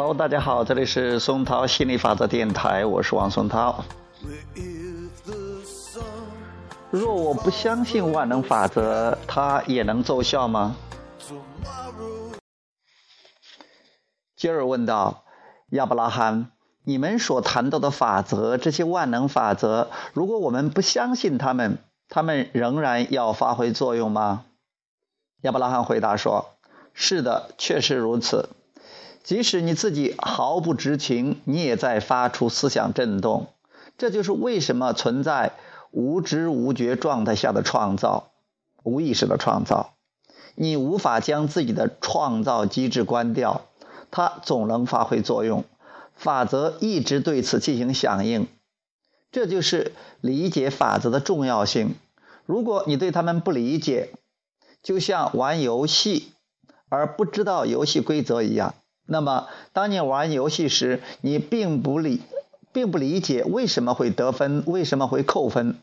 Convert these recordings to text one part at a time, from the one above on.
Hello，大家好，这里是松涛心理法则电台，我是王松涛。若我不相信万能法则，它也能奏效吗？吉尔问道：“亚伯拉罕，你们所谈到的法则，这些万能法则，如果我们不相信他们，他们仍然要发挥作用吗？”亚伯拉罕回答说：“是的，确实如此。”即使你自己毫不知情，你也在发出思想震动。这就是为什么存在无知无觉状态下的创造，无意识的创造。你无法将自己的创造机制关掉，它总能发挥作用。法则一直对此进行响应。这就是理解法则的重要性。如果你对他们不理解，就像玩游戏而不知道游戏规则一样。那么当你玩游戏时你并不理并不理解为什么会得分为什么会扣分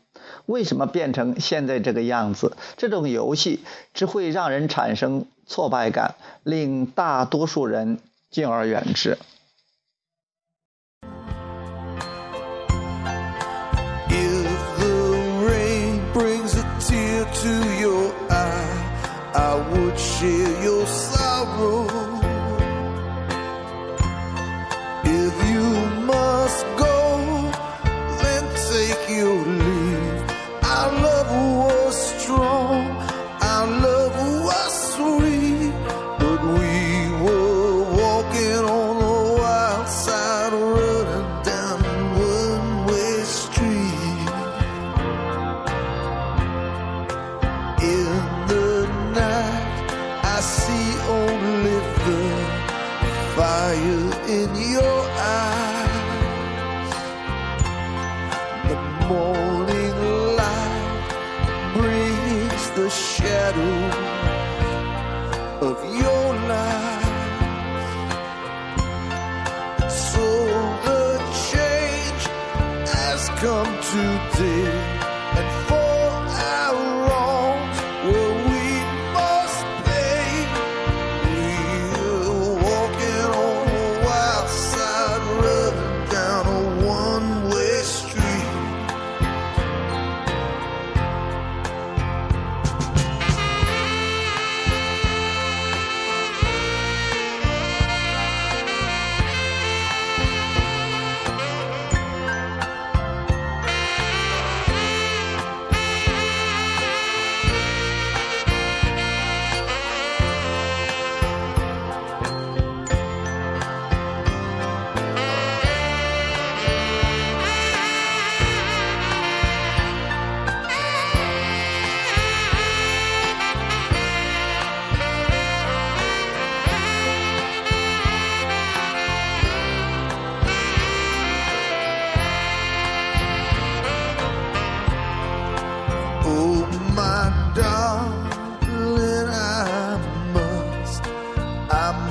为什么变成现在这个样子。这种游戏只会让人产生挫败感令大多数人敬而远之。If the rain brings a tear to your eye, I would shear your sorrow. take you morning light brings the shadow of your light. So the change has come today.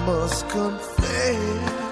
must confess.